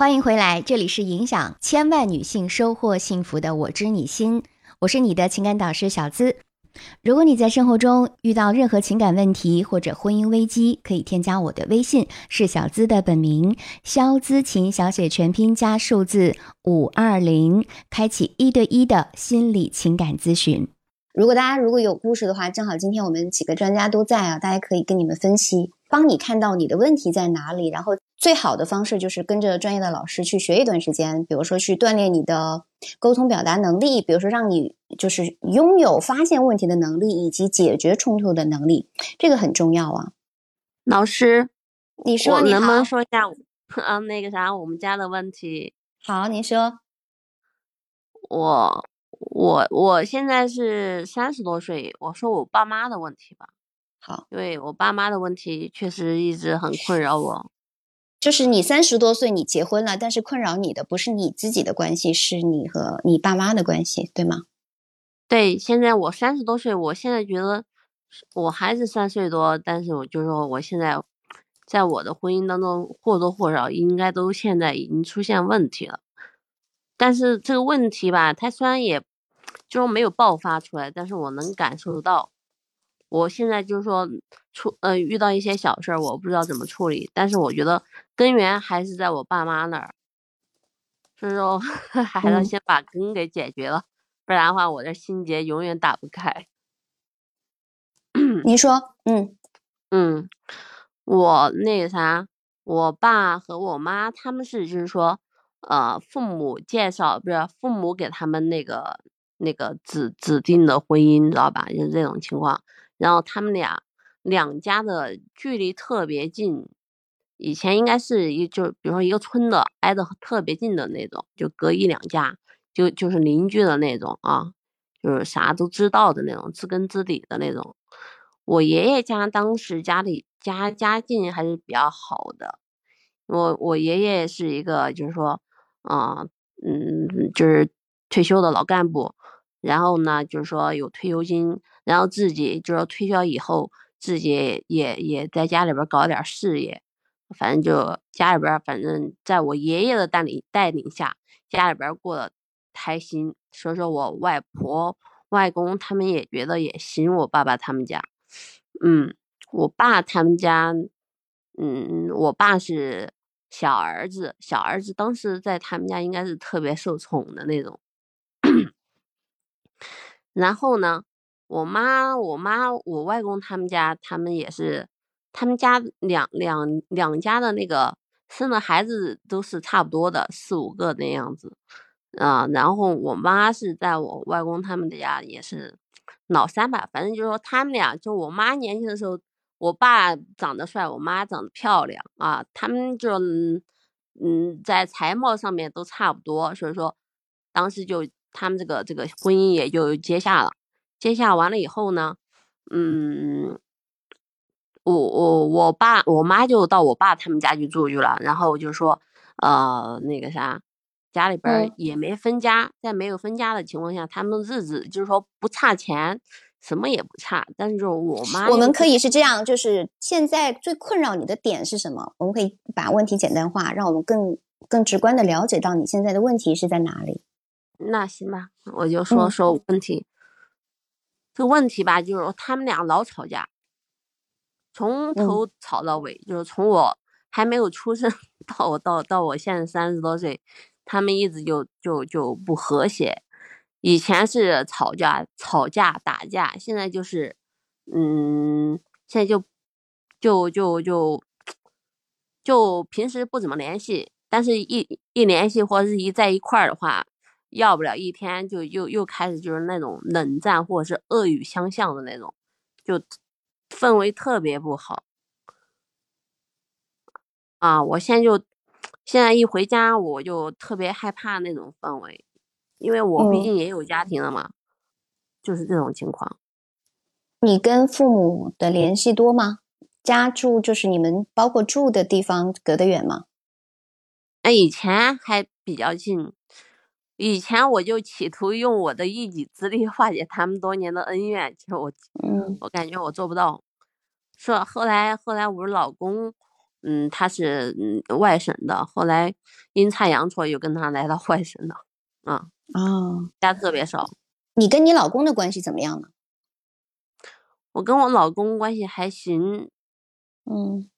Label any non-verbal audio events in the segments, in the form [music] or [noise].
欢迎回来，这里是影响千万女性收获幸福的我知你心，我是你的情感导师小资。如果你在生活中遇到任何情感问题或者婚姻危机，可以添加我的微信，是小资的本名肖姿琴，小写全拼加数字五二零，开启一对一的心理情感咨询。如果大家如果有故事的话，正好今天我们几个专家都在啊，大家可以跟你们分析，帮你看到你的问题在哪里。然后最好的方式就是跟着专业的老师去学一段时间，比如说去锻炼你的沟通表达能力，比如说让你就是拥有发现问题的能力以及解决冲突的能力，这个很重要啊。老师，你说你能不能说一下啊 [laughs] 那个啥我们家的问题？好，你说。我。我我现在是三十多岁，我说我爸妈的问题吧。好，因为我爸妈的问题确实一直很困扰我。就是你三十多岁，你结婚了，但是困扰你的不是你自己的关系，是你和你爸妈的关系，对吗？对，现在我三十多岁，我现在觉得我孩子三岁多，但是我就说我现在在我的婚姻当中或多或少应该都现在已经出现问题了。但是这个问题吧，它虽然也。就是没有爆发出来，但是我能感受到，我现在就是说出呃遇到一些小事儿，我不知道怎么处理，但是我觉得根源还是在我爸妈那儿，所以说 [laughs] 还要先把根给解决了，不然的话我的心结永远打不开。您说，嗯嗯，我那个啥，我爸和我妈他们是就是说，呃，父母介绍不是父母给他们那个。那个指指定的婚姻，知道吧？就是这种情况。然后他们俩两家的距离特别近，以前应该是一就比如说一个村的挨得特别近的那种，就隔一两家，就就是邻居的那种啊，就是啥都知道的那种，知根知底的那种。我爷爷家当时家里家家境还是比较好的，我我爷爷是一个就是说，啊嗯，就是退休的老干部。然后呢，就是说有退休金，然后自己就说退休以后，自己也也在家里边搞点事业，反正就家里边，反正在我爷爷的带领带领下，家里边过得开心。所以说我外婆、外公他们也觉得也行。我爸爸他们家，嗯，我爸他们家，嗯，我爸是小儿子，小儿子当时在他们家应该是特别受宠的那种。[coughs] 然后呢，我妈、我妈、我外公他们家，他们也是，他们家两两两家的那个生的孩子都是差不多的，四五个那样子，啊，然后我妈是在我外公他们家也是老三吧，反正就是说他们俩，就我妈年轻的时候，我爸长得帅，我妈长得漂亮啊，他们就嗯在才貌上面都差不多，所以说当时就。他们这个这个婚姻也就结下了，结下完了以后呢，嗯，我我我爸我妈就到我爸他们家去住去了，然后就说，呃，那个啥，家里边也没分家，在没有分家的情况下，他们日子就是说不差钱，什么也不差，但是我妈，我们可以是这样，就是现在最困扰你的点是什么？我们可以把问题简单化，让我们更更直观的了解到你现在的问题是在哪里。那行吧，我就说说问题。这个问题吧，就是他们俩老吵架，从头吵到尾，就是从我还没有出生 [laughs] 到我到到我现在三十多岁，他们一直就就就不和谐。以前是吵架吵架打架，现在就是，嗯，现在就就就就就平时不怎么联系，但是一一联系或者是一在一块儿的话。要不了一天，就又又开始就是那种冷战或者是恶语相向的那种，就氛围特别不好。啊，我现在就现在一回家，我就特别害怕那种氛围，因为我毕竟也有家庭了嘛，就是这种情况。你跟父母的联系多吗？家住就是你们包括住的地方隔得远吗？哎，以前还比较近。以前我就企图用我的一己之力 [laughs] 化解他们多年的恩怨，其实我，嗯，我感觉我做不到。说后来后来我老公，嗯，他是嗯外省的，后来阴差阳错又跟他来到外省了，啊，哦，家特别少。你跟你老公的关系怎么样呢？我跟我老公关系还行，嗯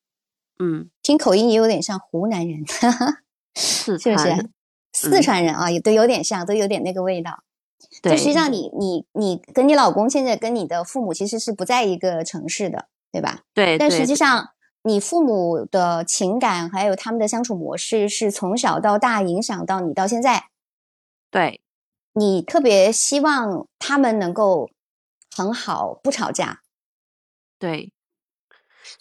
嗯，听口音也有点像湖南人，[laughs] 四是不是？四川人啊，也都有点像，都有点那个味道。就对，实际上你，你你跟你老公现在跟你的父母其实是不在一个城市的，对吧？对，但实际上，你父母的情感还有他们的相处模式，是从小到大影响到你到现在。对，你特别希望他们能够很好，不吵架。对，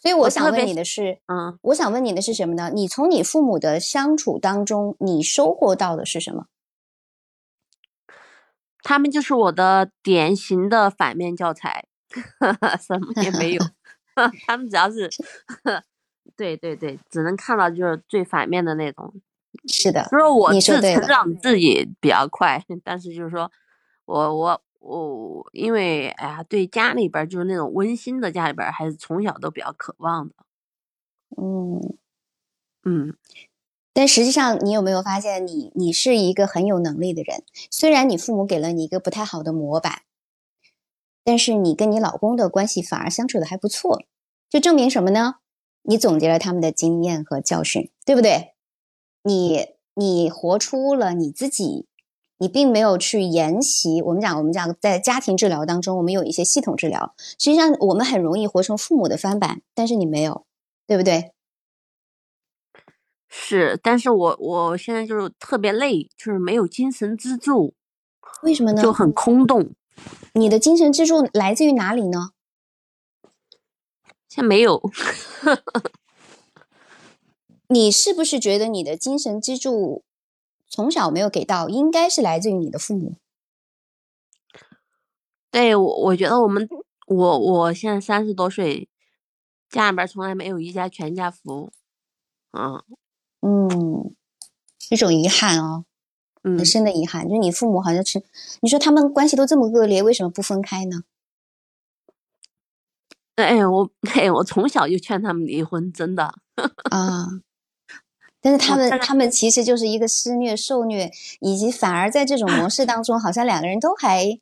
所以我我想问你的是，嗯，我想问你的是什么呢？你从你父母的相处当中，你收获到的是什么？他们就是我的典型的反面教材，[laughs] 什么也没有。[laughs] 他们只要是，[laughs] 对对对，只能看到就是最反面的那种。是的，就是我你说对了自成长自己比较快，但是就是说我我我，因为哎呀，对家里边就是那种温馨的家里边儿，还是从小都比较渴望的。嗯。嗯，但实际上，你有没有发现你，你是一个很有能力的人？虽然你父母给了你一个不太好的模板，但是你跟你老公的关系反而相处的还不错，就证明什么呢？你总结了他们的经验和教训，对不对？你你活出了你自己，你并没有去沿袭。我们讲，我们讲在家庭治疗当中，我们有一些系统治疗，实际上我们很容易活成父母的翻版，但是你没有，对不对？是，但是我我现在就是特别累，就是没有精神支柱，为什么呢？就很空洞。你的精神支柱来自于哪里呢？现在没有，你是不是觉得你的精神支柱从小没有给到，应该是来自于你的父母？对我我觉得我们我我现在三十多岁，家里边从来没有一家全家福。嗯嗯，一种遗憾哦，嗯很，深的遗憾，就是你父母好像是，你说他们关系都这么恶劣，为什么不分开呢？哎，我哎，我从小就劝他们离婚，真的。[laughs] 啊，但是他们他们其实就是一个施虐、受虐，以及反而在这种模式当中，好像两个人都还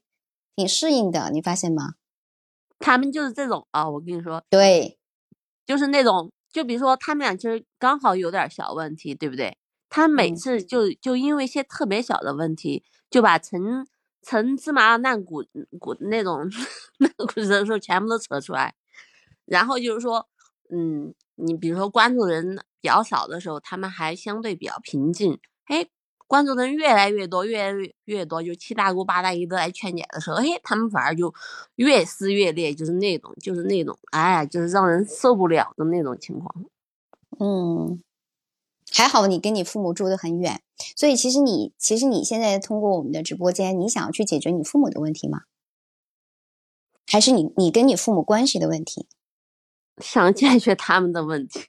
挺适应的，你发现吗？他们就是这种啊，我跟你说，对，就是那种，就比如说他们俩其实刚好有点小问题，对不对？他每嗯次就就因为一些特别小的问题，就把陈陈芝麻烂谷谷那种 [laughs] 烂谷子的时候全部都扯出来，然后就是说，嗯，你比如说关注人比较少的时候，他们还相对比较平静，哎，关注的人越来越多，越来越越多，就七大姑八大姨都来劝解的时候，哎，他们反而就越撕越裂，就是那种，就是那种，哎，就是让人受不了的那种情况。嗯，还好你跟你父母住得很远，所以其实你其实你现在通过我们的直播间，你想要去解决你父母的问题吗？还是你你跟你父母关系的问题想解决他们的问题。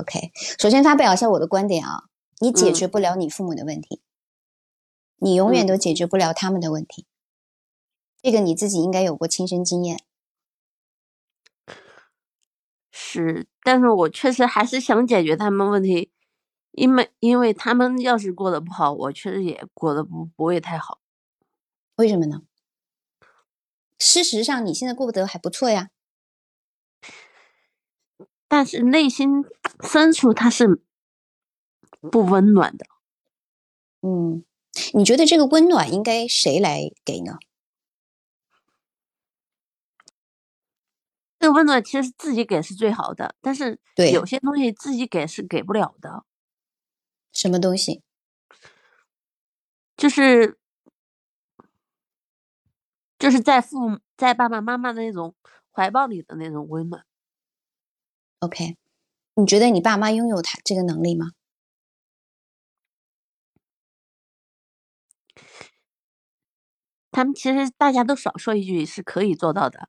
？OK，首先发表一下我的观点啊，你解嗯决不了你父母的问题，你永远嗯都解决不了他们的问题，这个你自己应该有过亲身经验。是，但是我确实还是想解决他们问题，因为因为他们要是过得不好，我确实也过得不不会太好。为什么呢？事实上，你现在过得还不错呀。但是内心深处他是不温暖的。嗯，你觉得这个温暖应该谁来给呢？这个温暖其实自己给是最好的，但是对有些东西自己给是给不了的，什么东西？就是就是在父母在爸爸妈妈的那种怀抱里的那种温暖。OK，你觉得你爸妈拥有他这个能力吗？他们其实大家都少说一句是可以做到的，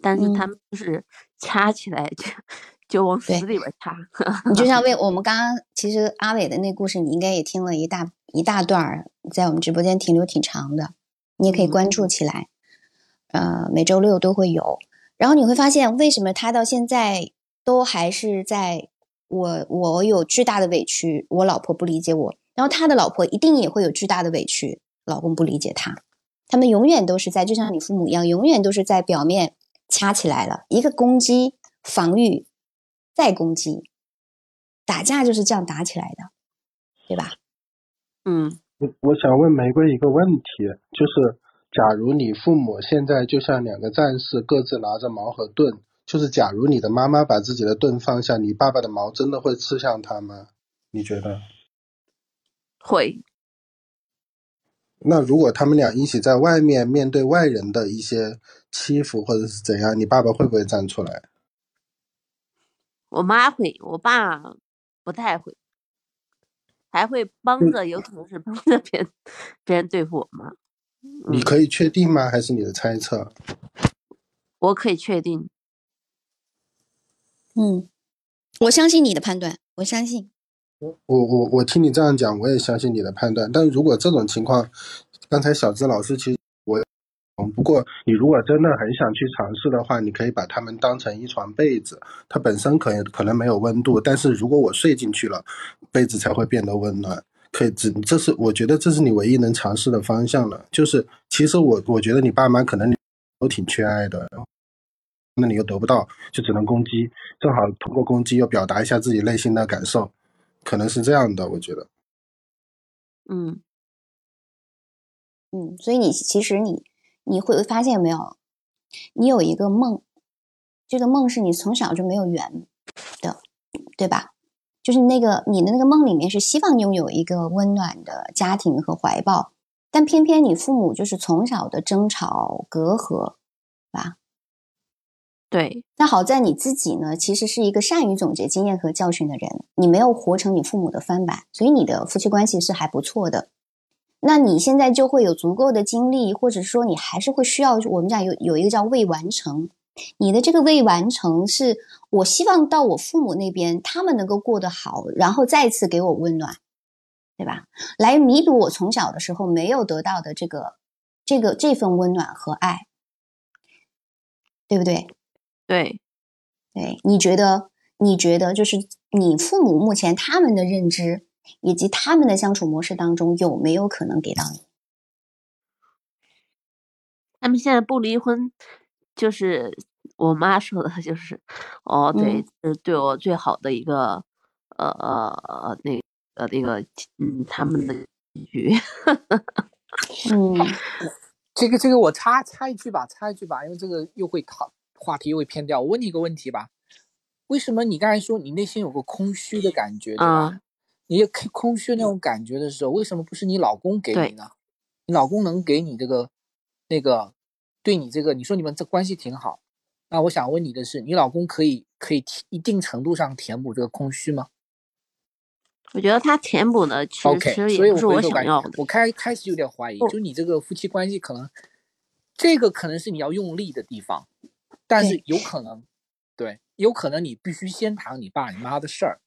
但是他嗯们就是掐起来就就往死里边儿掐。你就像为 [laughs] 我们刚刚，其实阿伟的那故事，你应该也听了一大一大段儿，在我们直播间停留挺长的，你也可以嗯关注起来。呃，每周六都会有，然后你会发现，为什么他到现在都还是在我我有巨大的委屈，我老婆不理解我，然后他的老婆一定也会有巨大的委屈，老公不理解他，他们永远都是在就像你父母一样，永远都是在表面掐起来了，一个攻击、防御、再攻击，打架就是这样打起来的，对吧？嗯，我我想问玫瑰一个问题，就是假如你父母现在就像两个战士，各自拿着矛和盾。就是假如你的妈妈把自己的盾放下，你爸爸的矛真的会刺向他吗？你觉得？会。那如果他们俩一起在外面面对外人的一些欺负或者是怎样，你爸爸会不会站出来？我妈会，我爸不太会，还会帮着，有可能是帮着别人别人对付我妈。你可以确定吗？还是你的猜测？我可以确定。嗯，我相信你的判断，我相信。我我我听你这样讲，我也相信你的判断。但如果这种情况，刚才小资老师其实我，嗯，不过你如果真的很想去尝试的话，你可以把它们当成一床被子，它本身可能可能没有温度，但是如果我睡进去了，被子才会变得温暖。可以，这这是我觉得这是你唯一能尝试的方向了。就是其实我我觉得你爸妈可能都挺缺爱的。那你又得不到，就只能攻击，正好通过攻击又表达一下自己内心的感受，可能是这样的，我觉得。嗯，嗯，所以你其实你你会发现没有，你有一个梦，这个梦是你从小就没有圆的，对吧？就是那个你的那个梦里面是希望拥有一个温暖的家庭和怀抱，但偏偏你父母就是从小的争吵隔阂，吧？对，那好在你自己呢，其实是一个善于总结经验和教训的人，你没有活成你父母的翻版，所以你的夫妻关系是还不错的。那你现在就会有足够的精力，或者说你还是会需要我们讲有有一个叫未完成，你的这个未完成是我希望到我父母那边，他们能够过得好，然后再次给我温暖，对吧？来弥补我从小的时候没有得到的这个这个这份温暖和爱，对不对？对，对，你觉得？你觉得就是你父母目前他们的认知以及他们的相处模式当中，有没有可能给到你？他们现在不离婚，就是我妈说的，就是哦，对，是对我最好的一个，呃呃，那呃那个，嗯，他们的一句，[laughs] 嗯，这个这个我插插一句吧，插一句吧，因为这个又会讨。话题又会偏掉。我问你一个问题吧，为什么你刚才说你内心有个空虚的感觉，对吧？你空空虚那种感觉的时候，为什么不是你老公给你呢？你老公能给你这个那个对你这个，你说你们这关系挺好，那我想问你的是，你老公可以可以一定程度上填补这个空虚吗？我觉得他填补的其实也不是我想要的。我开开始有点怀疑，就你这个夫妻关系可能这个可能是你要用力的地方。但是有可能，对，有可能你必须先谈你爸你妈的事儿，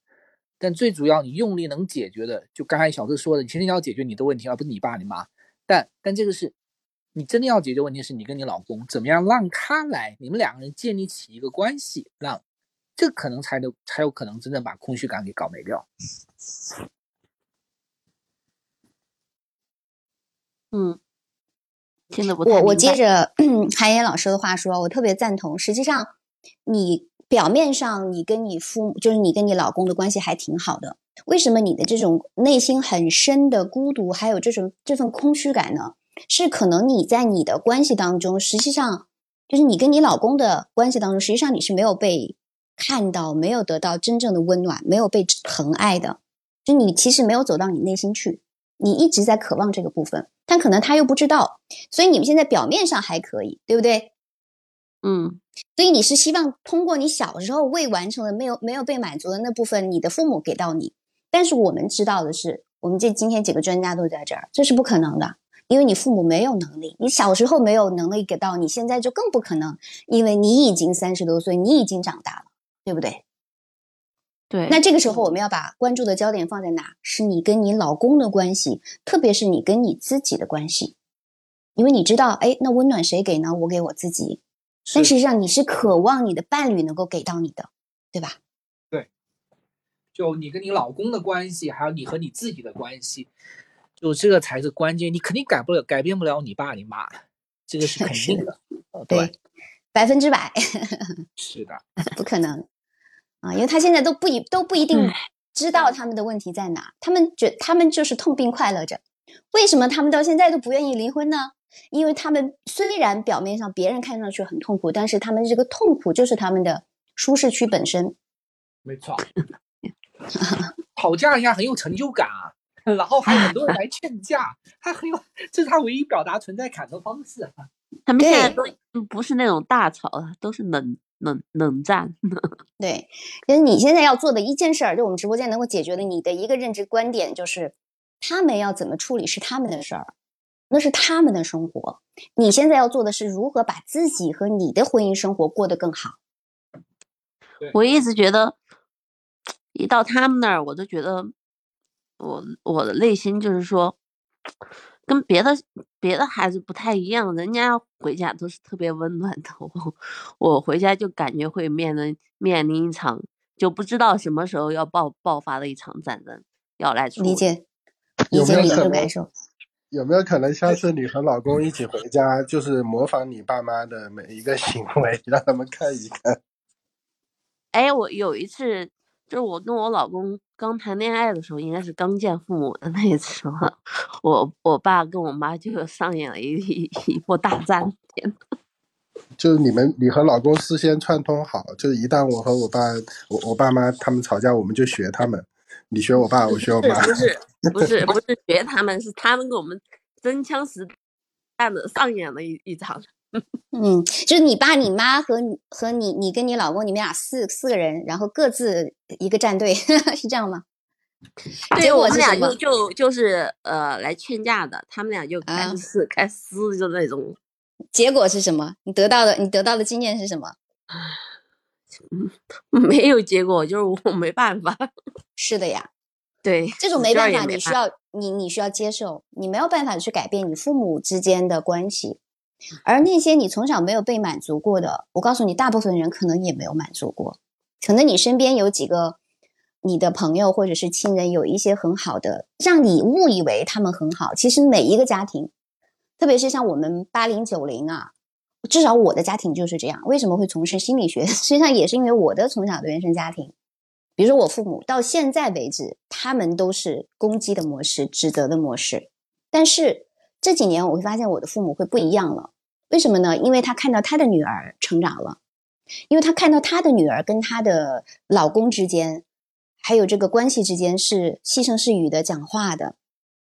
但最主要你用力能解决的，就刚才小志说的，你其实要解决你的问题，而不是你爸你妈。但但这个是，你真的要解决问题是你跟你老公怎么样让他来，你们两个人建立起一个关系，让这可能才能才有可能真正把空虚感给搞没掉。嗯。我我接着韩岩老师的话说，我特别赞同。实际上，你表面上你跟你父母，就是你跟你老公的关系还挺好的，为什么你的这种内心很深的孤独，还有这种这份空虚感呢？是可能你在你的关系当中，实际上就是你跟你老公的关系当中，实际上你是没有被看到，没有得到真正的温暖，没有被疼爱的，就你其实没有走到你内心去。你一直在渴望这个部分，但可能他又不知道，所以你们现在表面上还可以，对不对？嗯，所以你是希望通过你小时候未完成的、没有没有被满足的那部分，你的父母给到你。但是我们知道的是，我们这今天几个专家都在这儿，这是不可能的，因为你父母没有能力，你小时候没有能力给到，你现在就更不可能，因为你已经三十多岁，你已经长大了，对不对？对，那这个时候我们要把关注的焦点放在哪？是你跟你老公的关系，特别是你跟你自己的关系，因为你知道，哎，那温暖谁给呢？我给我自己。但实际上你是渴望你的伴侣能够给到你的，对吧？对，就你跟你老公的关系，还有你和你自己的关系，就这个才是关键。你肯定改不了，改变不了你爸你妈，这个是 [laughs] 肯定的。对，百分之百。[laughs] 是的，[laughs] 不可能啊，因为他现在都不一都不一定知道他们的问题在哪，他们觉他们就是痛并快乐着。为什么他们到现在都不愿意离婚呢？因为他们虽然表面上别人看上去很痛苦，但是他们这个痛苦就是他们的舒适区本身。没错，吵架一下很有成就感啊，然后还有很多人来劝架，他很有，这是他唯一表达存在感的方式。他们现在都不是那种大吵了，都是冷冷冷战。[laughs] 对，其实你现在要做的一件事儿，就我们直播间能够解决的你的一个认知观点，就是他们要怎么处理是他们的事儿，那是他们的生活。你现在要做的是如何把自己和你的婚姻生活过得更好。我一直觉得，一到他们那儿，我都觉得，我我的内心就是说。跟别的别的孩子不太一样，人家回家都是特别温暖的，[laughs] 我我回家就感觉会面临面临一场就不知道什么时候要爆爆发的一场战争要来。理解，[laughs] 理解你的感受。有没有可能下次你和老公一起回家，就是模仿你爸妈的每一个行为，让他们看一看？哎，我有一次。就是我跟我老公刚谈恋爱的时候，应该是刚见父母的 [laughs] 那时候，我我爸跟我妈就上演了一一一波大战。[laughs] 就是你们，你和老公事先串通好，就是一旦我和我爸、我我爸妈他们吵架，我们就学他们，你学我爸，我学我妈。不是 [laughs] 不是不是学他们，是他们给我们真枪实弹的上演了一一场。[laughs] 嗯，就是你爸、你妈和你和你，你跟你老公，你们俩四四个人，然后各自一个战队，[laughs] 是这样吗？对，我们俩就就就是呃来劝架的，他们俩就开始开撕，就那种。结果是什么？你得到的你得到的经验是什么？[sighs] 没有结果，就是我没办法。[laughs] 是的呀，对，这种没办法，你需要你你需要接受，你没有办法去改变你父母之间的关系。而那些你从小没有被满足过的，我告诉你，大部分人可能也没有满足过。可能你身边有几个你的朋友或者是亲人，有一些很好的，让你误以为他们很好。其实每一个家庭，特别是像我们八零九零啊，至少我的家庭就是这样。为什么会从事心理学？[laughs] 实际上也是因为我的从小的原生家庭。比如说我父母到现在为止，他们都是攻击的模式、指责的模式。但是这几年我会发现，我的父母会不一样了。为什么呢？因为他看到他的女儿成长了，因为他看到他的女儿跟他的老公之间，还有这个关系之间是细声细语的讲话的。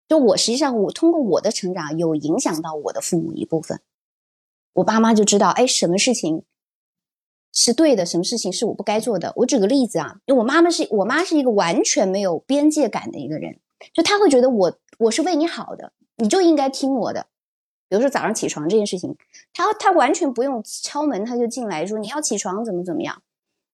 就我实际上，我通过我的成长有影响到我的父母一部分，我爸妈就知道，哎，什么事情是对的，什么事情是我不该做的。我举个例子啊，因为我妈妈是我妈是一个完全没有边界感的一个人，就她会觉得我我是为你好的，你就应该听我的。比如说早上起床这件事情，他他完全不用敲门，他就进来说你要起床怎么怎么样。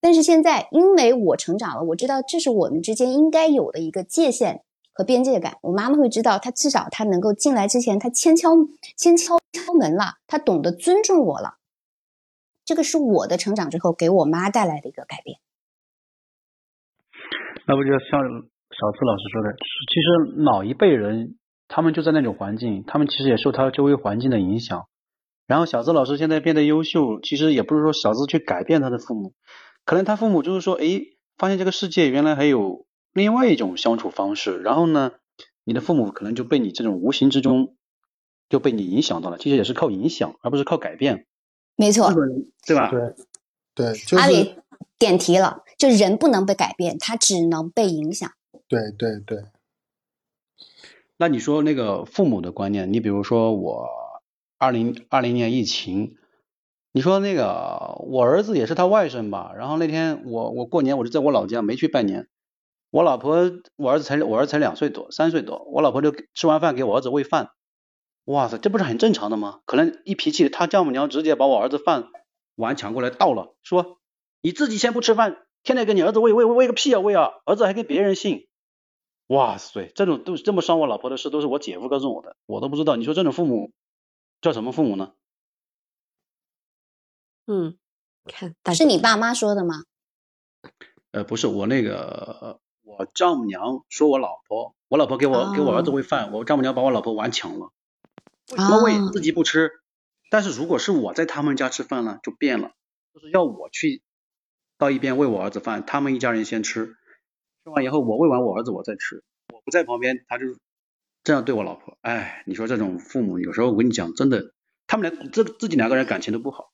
但是现在因为我成长了，我知道这是我们之间应该有的一个界限和边界感。我妈妈会知道，她至少她能够进来之前，她先敲先敲敲门了，她懂得尊重我了。这个是我的成长之后给我妈带来的一个改变。那不就像小次老师说的，其实老一辈人。他们就在那种环境，他们其实也受他周围环境的影响。然后小资老师现在变得优秀，其实也不是说小资去改变他的父母，可能他父母就是说，哎，发现这个世界原来还有另外一种相处方式。然后呢，你的父母可能就被你这种无形之中就被你影响到了。其实也是靠影响，而不是靠改变。没错，对吧？对对，阿里点题了，就人不能被改变，他只能被影响。对对对。那你说那个父母的观念，你比如说我二零二零年疫情，你说那个我儿子也是他外甥吧？然后那天我我过年我就在我老家没去拜年，我老婆我儿子才我儿子才两岁多三岁多，我老婆就吃完饭给我儿子喂饭，哇塞，这不是很正常的吗？可能一脾气，他丈母娘直接把我儿子饭碗抢过来倒了，说你自己先不吃饭，天天给你儿子喂喂喂个屁啊喂啊，儿子还跟别人姓。哇塞，这种都这么伤我老婆的事，都是我姐夫告诉我的，我都不知道。你说这种父母叫什么父母呢？嗯，看是你爸妈说的吗？呃，不是我那个，我丈母娘说我老婆，我老婆给我给我儿子喂饭，我丈母娘把我老婆碗抢了，为什么喂自己不吃？但是如果是我在他们家吃饭呢，就变了，就是要我去到一边喂我儿子饭，他们一家人先吃，吃完以后我喂完我儿子我再吃，我不在旁边他就这样对我老婆，哎，你说这种父母有时候我跟你讲真的，他们俩自自己两个人感情都不好，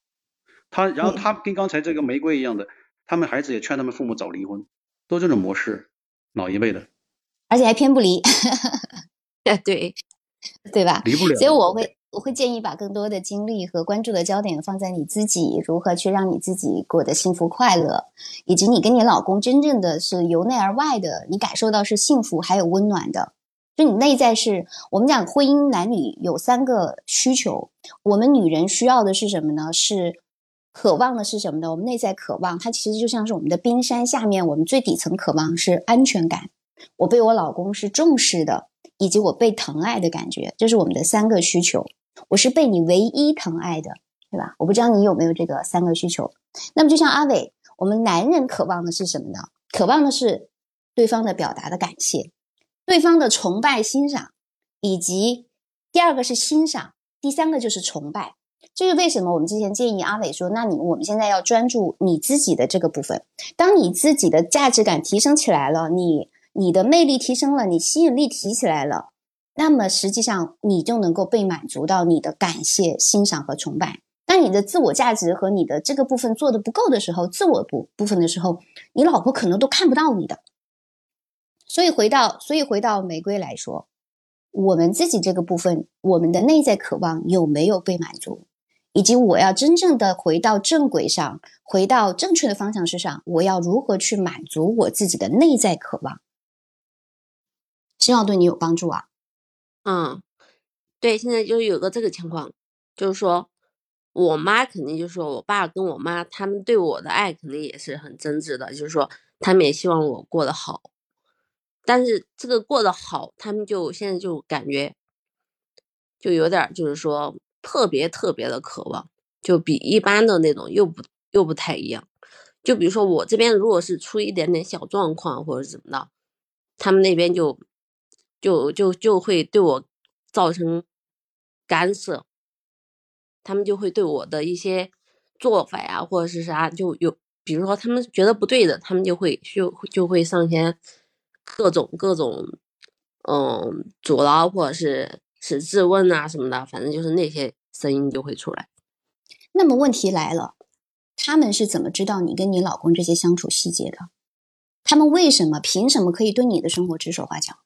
他然后他跟刚才这个玫瑰一样的，他们孩子也劝他们父母早离婚，都这种模式，老一辈的，而且还偏不离，哎 [laughs] 对，对吧？离不了，所以我会。我会建议把更多的精力和关注的焦点放在你自己如何去让你自己过得幸福快乐，以及你跟你老公真正的是由内而外的，你感受到是幸福还有温暖的。就你内在是我们讲婚姻男女有三个需求，我们女人需要的是什么呢？是渴望的是什么呢？我们内在渴望，它其实就像是我们的冰山下面，我们最底层渴望是安全感，我被我老公是重视的，以及我被疼爱的感觉，这是我们的三个需求。我是被你唯一疼爱的，对吧？我不知道你有没有这个三个需求。那么就像阿伟，我们男人渴望的是什么呢？渴望的是对方的表达的感谢，对方的崇拜、欣赏，以及第二个是欣赏，第三个就是崇拜。这是为什么？我们之前建议阿伟说，那你我们现在要专注你自己的这个部分。当你自己的价值感提升起来了，你你的魅力提升了，你吸引力提起来了。那么实际上，你就能够被满足到你的感谢、欣赏和崇拜。当你的自我价值和你的这个部分做的不够的时候，自我部部分的时候，你老婆可能都看不到你的。所以回到，所以回到玫瑰来说，我们自己这个部分，我们的内在渴望有没有被满足，以及我要真正的回到正轨上，回到正确的方向之上，我要如何去满足我自己的内在渴望？希望对你有帮助啊。嗯，对，现在就是有个这个情况，就是说我妈肯定就是说我爸跟我妈他们对我的爱肯定也是很真挚的，就是说他们也希望我过得好，但是这个过得好，他们就现在就感觉就有点就是说特别特别的渴望，就比一般的那种又不又不太一样。就比如说我这边如果是出一点点小状况或者怎么的，他们那边就。就就就会对我造成干涉，他们就会对我的一些做法呀，或者是啥，就有，比如说他们觉得不对的，他们就会就就会上前各种各种，嗯，阻挠或者是是质问啊什么的，反正就是那些声音就会出来。那么问题来了，他们是怎么知道你跟你老公这些相处细节的？他们为什么凭什么可以对你的生活指手画脚？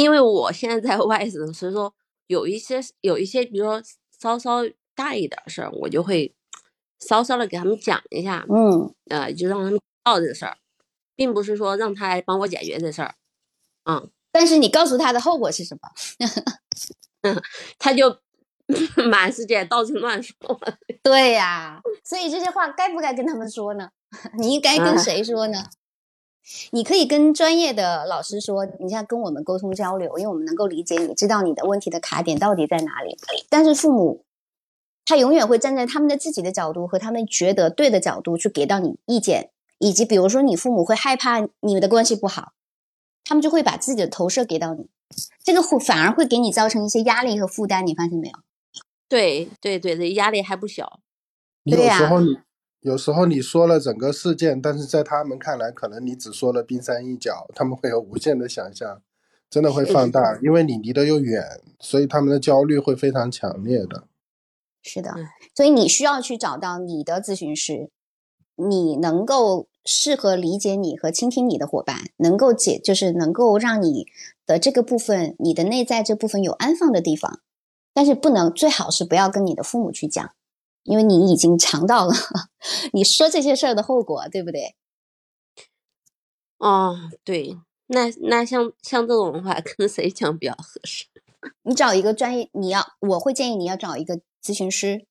因为我现在在外省，所以说有一些有一些，比如说稍稍大一点事儿，我就会稍稍的给他们讲一下，嗯，呃，就让他们知道这事儿，并不是说让他来帮我解决这事儿，嗯。但是你告诉他的后果是什么？[laughs] 他就 [laughs] 满世界到处乱说。对呀，所以这些话该不该跟他们说呢？[laughs] 你应该跟谁说呢？你可以跟专业的老师说，你像跟我们沟通交流，因为我们能够理解你，知道你的问题的卡点到底在哪里。但是父母，他永远会站在他们的自己的角度和他们觉得对的角度去给到你意见，以及比如说你父母会害怕你们的关系不好，他们就会把自己的投射给到你，这个会反而会给你造成一些压力和负担。你发现没有？对对对对，压力还不小。有时候你。有时候你说了整个事件，但是在他们看来，可能你只说了冰山一角，他们会有无限的想象，真的会放大，因为你离得又远，所以他们的焦虑会非常强烈的。是的，所以你需要去找到你的咨询师，你能够适合理解你和倾听你的伙伴，能够解就是能够让你的这个部分，你的内在这部分有安放的地方，但是不能，最好是不要跟你的父母去讲。因为你已经尝到了 [laughs] 你说这些事儿的后果，对不对？哦，对，那那像像这种的话，跟谁讲比较合适？你找一个专业，你要我会建议你要找一个咨询师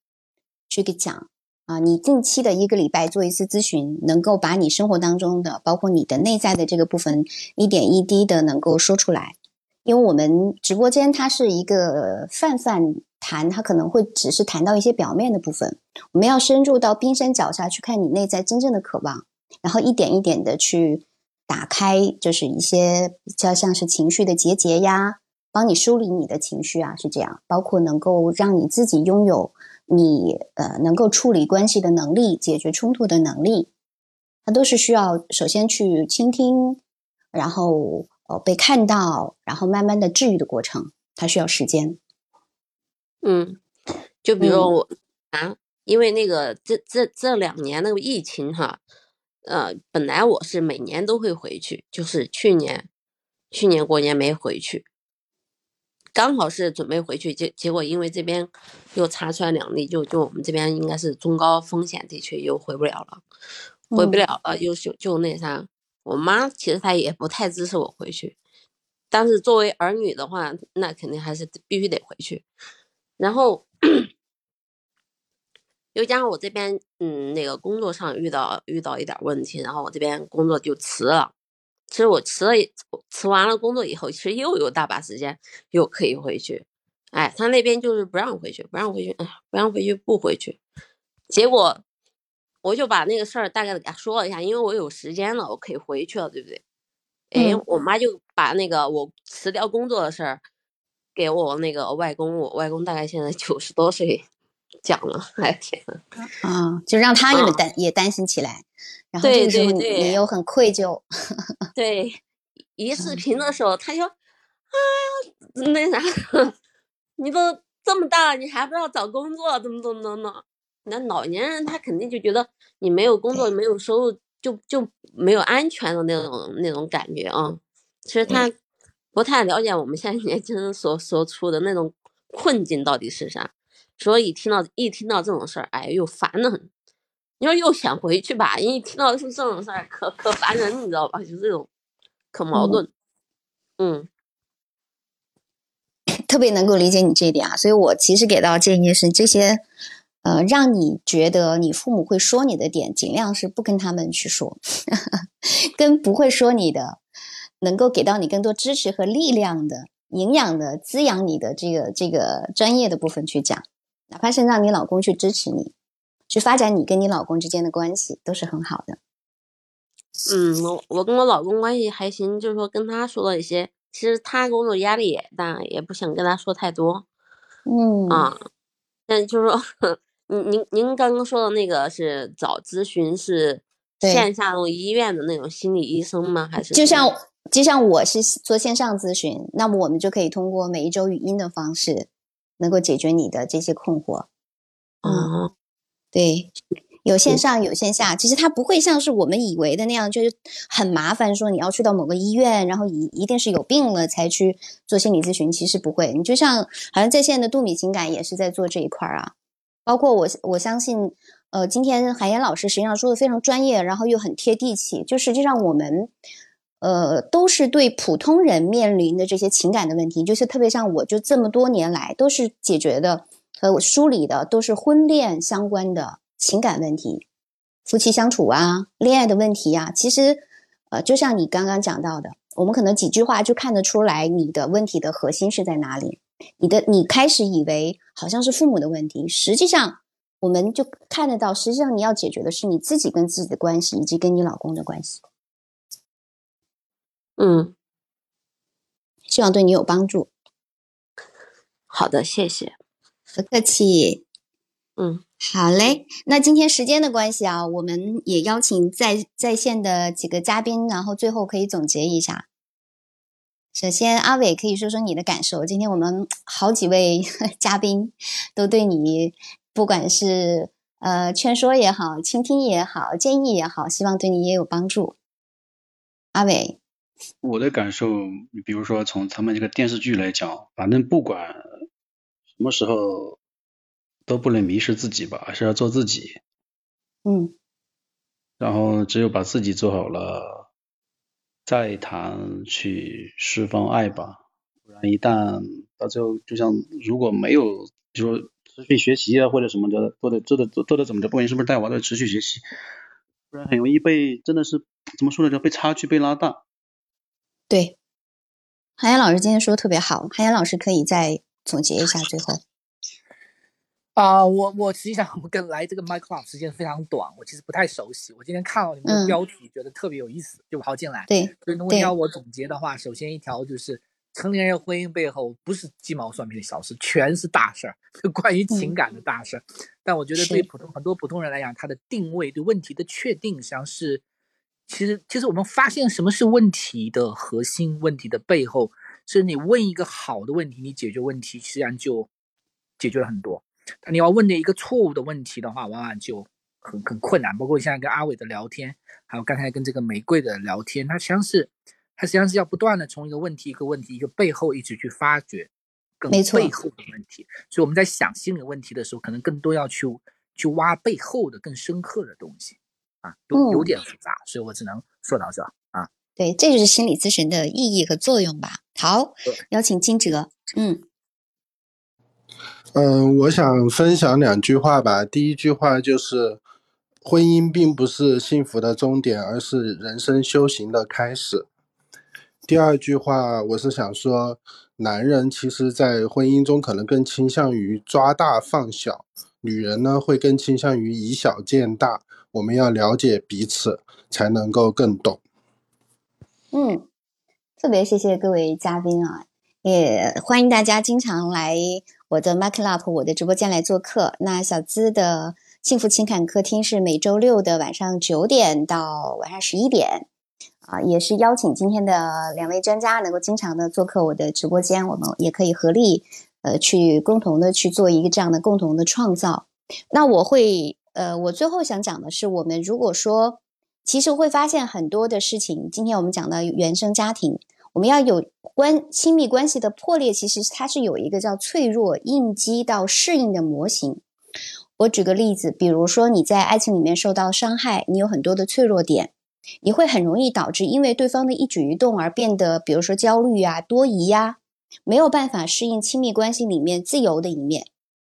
去给讲啊。你定期的一个礼拜做一次咨询，能够把你生活当中的，包括你的内在的这个部分，一点一滴的能够说出来。因为我们直播间它是一个泛泛。谈，他可能会只是谈到一些表面的部分。我们要深入到冰山脚下去看你内在真正的渴望，然后一点一点的去打开，就是一些比较像是情绪的结节呀，帮你梳理你的情绪啊，是这样。包括能够让你自己拥有你呃能够处理关系的能力、解决冲突的能力，它都是需要首先去倾听，然后呃被看到，然后慢慢的治愈的过程，它需要时间。嗯，就比如我啊，因为那个这这这两年那个疫情哈，呃，本来我是每年都会回去，就是去年去年过年没回去，刚好是准备回去，结结果因为这边又查出来两例，就就我们这边应该是中高风险地区，又回不了了，回不了了，又就就那啥，我妈其实她也不太支持我回去，但是作为儿女的话，那肯定还是必须得回去。然后 [clears throat] 又加上我这边，嗯，那个工作上遇到遇到一点问题，然后我这边工作就辞了。其实我辞了，辞完了工作以后，其实又有大把时间，又可以回去。哎，他那边就是不让回去，不让回去，哎，不让回去，不回去。结果我就把那个事儿大概给他说了一下，因为我有时间了，我可以回去了，对不对？哎，我妈就把那个我辞掉工作的事儿。给我那个外公，我外公大概现在九十多岁，讲了，哎天呐，啊，就让他也担也担心起来，然后这个时候你又很愧疚，[laughs] 对，一视频的时候他就，哎呀，那啥，[laughs] 你都这么大了，你还不知道找工作，怎么怎么怎么，那老年人他肯定就觉得你没有工作没有收入就就没有安全的那种那种感觉啊，其实他。不太了解我们现在年轻人所所处的那种困境到底是啥，所以听到一听到这种事儿，哎，又烦得很。你说又想回去吧，一听到是这种事儿，可可烦人，你知道吧？就这种，可矛盾。嗯，[coughs] 特别能够理解你这一点啊，所以我其实给到建议是这些，呃，让你觉得你父母会说你的点，尽量是不跟他们去说，[laughs] 跟不会说你的。能够给到你更多支持和力量的、营养的、滋养你的这个这个专业的部分去讲，哪怕是让你老公去支持你，去发展你跟你老公之间的关系，都是很好的。嗯，我我跟我老公关系还行，就是说跟他说了一些，其实他工作压力也大，也不想跟他说太多。嗯啊，但就是说，您您您刚刚说的那个是找咨询是线下那种医院的那种心理医生吗？还是就像？就像我是做线上咨询，那么我们就可以通过每一周语音的方式，能够解决你的这些困惑。嗯，对，有线上有线下，其实它不会像是我们以为的那样，就是很麻烦，说你要去到某个医院，然后一一定是有病了才去做心理咨询。其实不会，你就像好像在线的杜米情感也是在做这一块儿啊。包括我我相信，呃，今天海岩老师实际上说的非常专业，然后又很贴地气，就实际上我们。呃，都是对普通人面临的这些情感的问题，就是特别像我，就这么多年来都是解决的和梳理的都是婚恋相关的情感问题，夫妻相处啊，恋爱的问题呀。其实，呃，就像你刚刚讲到的，我们可能几句话就看得出来你的问题的核心是在哪里。你的你开始以为好像是父母的问题，实际上我们就看得到，实际上你要解决的是你自己跟自己的关系，以及跟你老公的关系。嗯，希望对你有帮助。好的，谢谢，不客气。嗯，好嘞。那今天时间的关系啊，我们也邀请在在线的几个嘉宾，然后最后可以总结一下。首先，阿伟可以说说你的感受。今天我们好几位 [laughs] 嘉宾都对你，不管是呃劝说也好，倾听也好，建议也好，希望对你也有帮助。阿伟。我的感受，你比如说从他们这个电视剧来讲，反正不管什么时候都不能迷失自己吧，还是要做自己。嗯。然后只有把自己做好了，再谈去释放爱吧。不然一旦到最后，就像如果没有，比如说持续学习啊或者什么的，做的做的做的怎么的，不管是不是带娃的持续学习，不然很容易被真的是怎么说来着？被差距被拉大。对，韩岩老师今天说的特别好，韩岩老师可以再总结一下最后。啊，我我实际上我跟来这个 My Club 时间非常短，我其实不太熟悉。我今天看到你们的标题，觉得特别有意思，就跑进来。对，所以如果你要我总结的话，首先一条就是成年人婚姻背后不是鸡毛蒜皮的小事，全是大事儿，[laughs] 关于情感的大事儿。但我觉得对普通很多普通人来讲，他的定位对问题的确定，实际上是其实其实我们发现什么是问题的核心，问题的背后是你问一个好的问题，你解决问题，实际上就解决了很多。你要问的一个错误的问题的话，往往就很很困难。包括现在跟阿伟的聊天，还有刚才跟这个玫瑰的聊天，它实际上是，它实际上是要不断的从一个问题一个问题一个背后一直去发掘更背后的问题。所以我们在想心理问题的时候，可能更多要去去挖背后的更深刻的东西啊，有有点复杂，所以我只能说到这啊。对，这就是心理咨询的意义和作用吧。好，邀请金哲，嗯。嗯，我想分享两句话吧。第一句话就是，婚姻并不是幸福的终点，而是人生修行的开始。第二句话，我是想说，男人其实在婚姻中可能更倾向于抓大放小，女人呢会更倾向于以小见大。我们要了解彼此，才能够更懂。嗯，特别谢谢各位嘉宾啊。也欢迎大家经常来我的 Mark Up 我的直播间来做客。那小资的幸福情感客厅是每周六的晚上九点到晚上十一点，啊，也是邀请今天的两位专家能够经常的做客我的直播间，我们也可以合力呃去共同的去做一个这样的共同的创造。那我会呃，我最后想讲的是，我们如果说其实会发现很多的事情，今天我们讲到原生家庭。我们要有关亲密关系的破裂，其实它是有一个叫脆弱应激到适应的模型。我举个例子，比如说你在爱情里面受到伤害，你有很多的脆弱点，你会很容易导致因为对方的一举一动而变得，比如说焦虑呀、多疑呀，没有办法适应亲密关系里面自由的一面，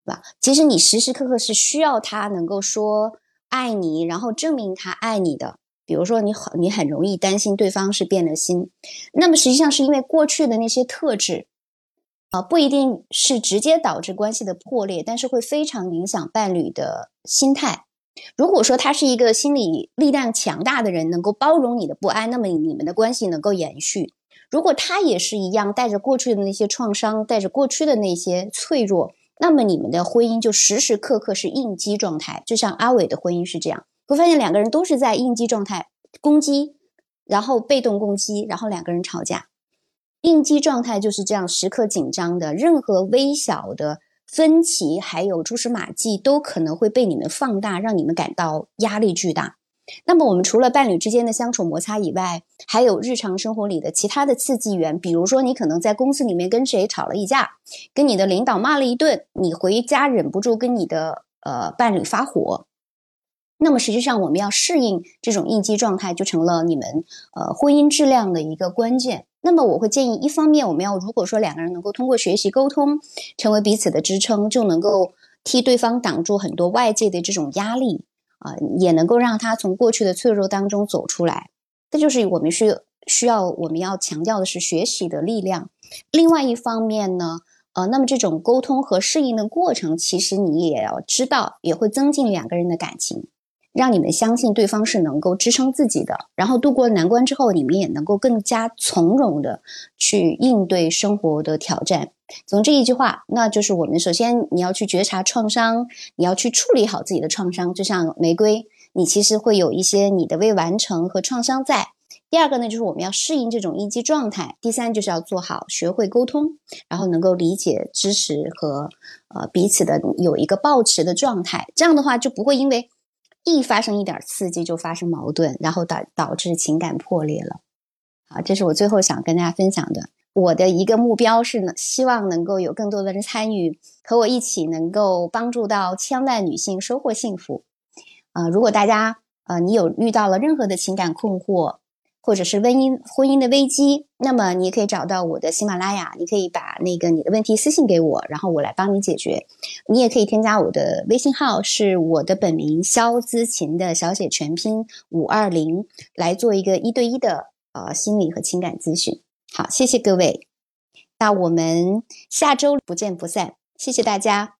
吧？其实你时时刻刻是需要他能够说爱你，然后证明他爱你的。比如说，你很你很容易担心对方是变了心，那么实际上是因为过去的那些特质，啊，不一定是直接导致关系的破裂，但是会非常影响伴侣的心态。如果说他是一个心理力量强大的人，能够包容你的不安，那么你们的关系能够延续。如果他也是一样，带着过去的那些创伤，带着过去的那些脆弱，那么你们的婚姻就时时刻刻是应激状态。就像阿伟的婚姻是这样。会发现两个人都是在应激状态，攻击，然后被动攻击，然后两个人吵架。应激状态就是这样，时刻紧张的，任何微小的分歧还有蛛丝马迹都可能会被你们放大，让你们感到压力巨大。那么我们除了伴侣之间的相处摩擦以外，还有日常生活里的其他的刺激源，比如说你可能在公司里面跟谁吵了一架，跟你的领导骂了一顿，你回家忍不住跟你的呃伴侣发火。那么实际上，我们要适应这种应激状态，就成了你们呃婚姻质量的一个关键。那么我会建议，一方面我们要如果说两个人能够通过学习沟通，成为彼此的支撑，就能够替对方挡住很多外界的这种压力啊，也能够让他从过去的脆弱当中走出来。这就是我们需需要我们要强调的是学习的力量。另外一方面呢，呃，那么这种沟通和适应的过程，其实你也要知道，也会增进两个人的感情。让你们相信对方是能够支撑自己的，然后度过难关之后，你们也能够更加从容的去应对生活的挑战。总之一句话，那就是我们首先你要去觉察创伤，你要去处理好自己的创伤。就像玫瑰，你其实会有一些你的未完成和创伤在。第二个呢，就是我们要适应这种应激状态。第三，就是要做好学会沟通，然后能够理解、支持和呃彼此的有一个抱持的状态。这样的话就不会因为。一发生一点刺激就发生矛盾，然后导导致情感破裂了。啊，这是我最后想跟大家分享的。我的一个目标是呢，希望能够有更多的人参与，和我一起能够帮助到千万女性收获幸福。啊，如果大家呃你有遇到了任何的情感困惑。或者是婚姻婚姻的危机，那么你也可以找到我的喜马拉雅，你可以把那个你的问题私信给我，然后我来帮你解决。你也可以添加我的微信号，是我的本名肖姿琴的小写全拼五二零，来做一个一对一的呃心理和情感咨询。好，谢谢各位，那我们下周不见不散，谢谢大家。